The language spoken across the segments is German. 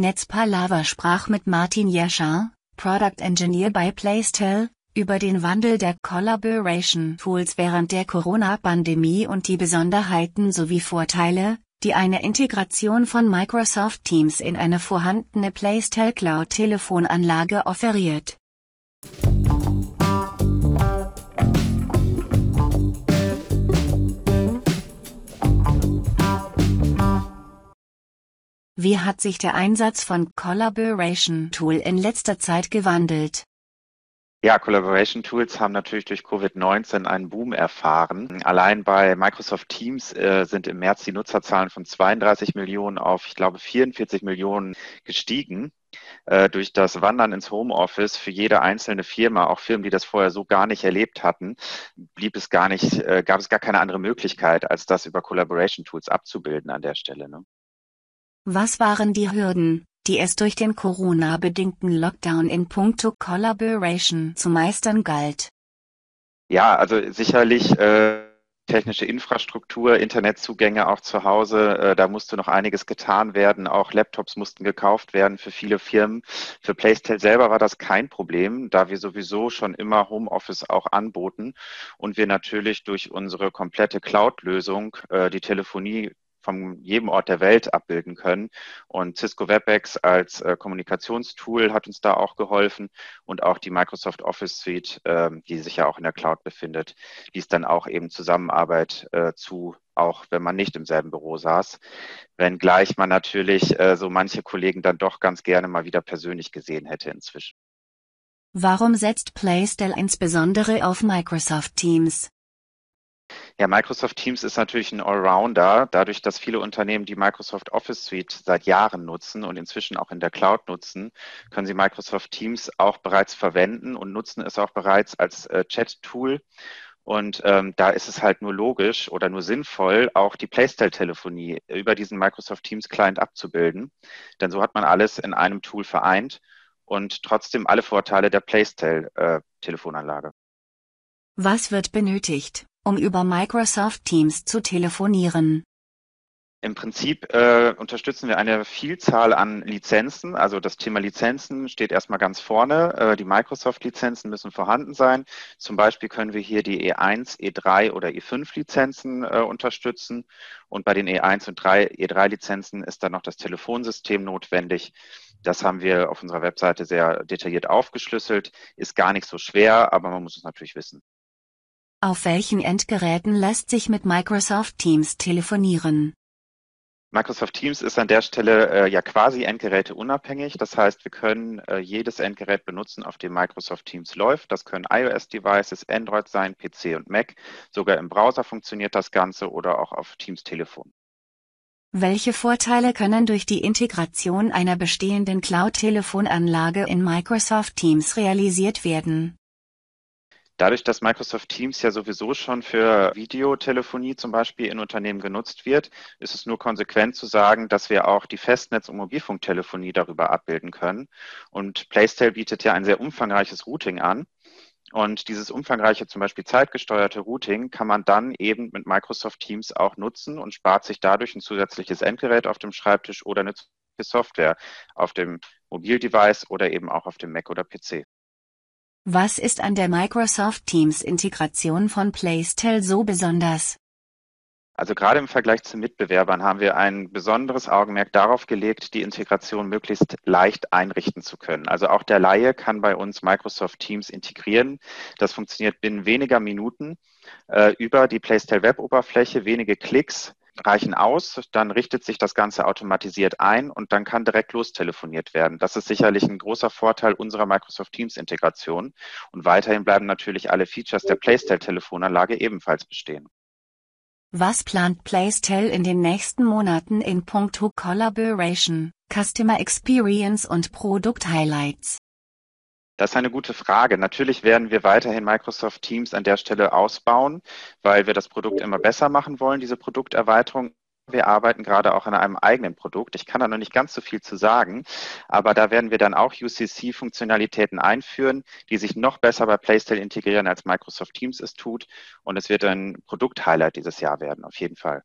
Netzpalava sprach mit Martin Jeschar, Product Engineer bei Playstyle, über den Wandel der Collaboration Tools während der Corona-Pandemie und die Besonderheiten sowie Vorteile, die eine Integration von Microsoft Teams in eine vorhandene Playstyle Cloud Telefonanlage offeriert. Wie hat sich der Einsatz von Collaboration Tool in letzter Zeit gewandelt? Ja, Collaboration Tools haben natürlich durch Covid-19 einen Boom erfahren. Allein bei Microsoft Teams äh, sind im März die Nutzerzahlen von 32 Millionen auf, ich glaube, 44 Millionen gestiegen. Äh, durch das Wandern ins Homeoffice für jede einzelne Firma, auch Firmen, die das vorher so gar nicht erlebt hatten, blieb es gar nicht, äh, gab es gar keine andere Möglichkeit, als das über Collaboration Tools abzubilden an der Stelle. Ne? Was waren die Hürden, die es durch den Corona-bedingten Lockdown in puncto Collaboration zu meistern galt? Ja, also sicherlich äh, technische Infrastruktur, Internetzugänge auch zu Hause, äh, da musste noch einiges getan werden. Auch Laptops mussten gekauft werden für viele Firmen. Für Playstyle selber war das kein Problem, da wir sowieso schon immer Homeoffice auch anboten und wir natürlich durch unsere komplette Cloud-Lösung äh, die Telefonie von jedem Ort der Welt abbilden können. Und Cisco WebEx als äh, Kommunikationstool hat uns da auch geholfen und auch die Microsoft Office Suite, äh, die sich ja auch in der Cloud befindet, ließ dann auch eben Zusammenarbeit äh, zu, auch wenn man nicht im selben Büro saß. Wenngleich man natürlich äh, so manche Kollegen dann doch ganz gerne mal wieder persönlich gesehen hätte inzwischen. Warum setzt Playstyle insbesondere auf Microsoft Teams? Ja, Microsoft Teams ist natürlich ein Allrounder. Dadurch, dass viele Unternehmen die Microsoft Office Suite seit Jahren nutzen und inzwischen auch in der Cloud nutzen, können sie Microsoft Teams auch bereits verwenden und nutzen es auch bereits als äh, Chat-Tool. Und ähm, da ist es halt nur logisch oder nur sinnvoll, auch die Playstyle-Telefonie über diesen Microsoft Teams Client abzubilden. Denn so hat man alles in einem Tool vereint und trotzdem alle Vorteile der Playstyle-Telefonanlage. Äh, Was wird benötigt? Um über Microsoft Teams zu telefonieren. Im Prinzip äh, unterstützen wir eine Vielzahl an Lizenzen. Also das Thema Lizenzen steht erstmal ganz vorne. Äh, die Microsoft-Lizenzen müssen vorhanden sein. Zum Beispiel können wir hier die E1, E3 oder E5-Lizenzen äh, unterstützen. Und bei den E1 und 3, E3-Lizenzen ist dann noch das Telefonsystem notwendig. Das haben wir auf unserer Webseite sehr detailliert aufgeschlüsselt. Ist gar nicht so schwer, aber man muss es natürlich wissen. Auf welchen Endgeräten lässt sich mit Microsoft Teams telefonieren? Microsoft Teams ist an der Stelle äh, ja quasi Endgeräte unabhängig. Das heißt, wir können äh, jedes Endgerät benutzen, auf dem Microsoft Teams läuft. Das können iOS-Devices, Android sein, PC und Mac. Sogar im Browser funktioniert das Ganze oder auch auf Teams Telefon. Welche Vorteile können durch die Integration einer bestehenden Cloud-Telefonanlage in Microsoft Teams realisiert werden? Dadurch, dass Microsoft Teams ja sowieso schon für Videotelefonie zum Beispiel in Unternehmen genutzt wird, ist es nur konsequent zu sagen, dass wir auch die Festnetz- und Mobilfunktelefonie darüber abbilden können. Und Playstyle bietet ja ein sehr umfangreiches Routing an. Und dieses umfangreiche, zum Beispiel zeitgesteuerte Routing, kann man dann eben mit Microsoft Teams auch nutzen und spart sich dadurch ein zusätzliches Endgerät auf dem Schreibtisch oder eine Software auf dem Mobildevice oder eben auch auf dem Mac oder PC. Was ist an der Microsoft Teams Integration von Playstyle so besonders? Also gerade im Vergleich zu Mitbewerbern haben wir ein besonderes Augenmerk darauf gelegt, die Integration möglichst leicht einrichten zu können. Also auch der Laie kann bei uns Microsoft Teams integrieren. Das funktioniert binnen weniger Minuten äh, über die Playstyle Web-Oberfläche, wenige Klicks reichen aus, dann richtet sich das Ganze automatisiert ein und dann kann direkt lostelefoniert werden. Das ist sicherlich ein großer Vorteil unserer Microsoft Teams Integration. Und weiterhin bleiben natürlich alle Features der Playstyle Telefonanlage ebenfalls bestehen. Was plant Playstyle in den nächsten Monaten in puncto Collaboration, Customer Experience und Produkt-Highlights? Das ist eine gute Frage. Natürlich werden wir weiterhin Microsoft Teams an der Stelle ausbauen, weil wir das Produkt immer besser machen wollen, diese Produkterweiterung. Wir arbeiten gerade auch an einem eigenen Produkt. Ich kann da noch nicht ganz so viel zu sagen, aber da werden wir dann auch UCC-Funktionalitäten einführen, die sich noch besser bei Playstyle integrieren, als Microsoft Teams es tut. Und es wird ein Produkt-Highlight dieses Jahr werden, auf jeden Fall.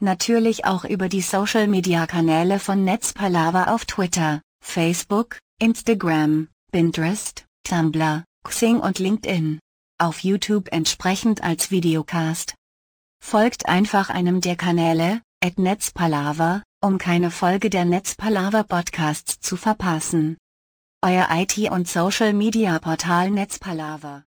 Natürlich auch über die Social Media Kanäle von Netzpalava auf Twitter, Facebook, Instagram, Pinterest, Tumblr, Xing und LinkedIn. Auf YouTube entsprechend als Videocast. Folgt einfach einem der Kanäle, at Netzpalava, um keine Folge der Netzpalava Podcasts zu verpassen. Euer IT- und Social-Media-Portal Netzpalava.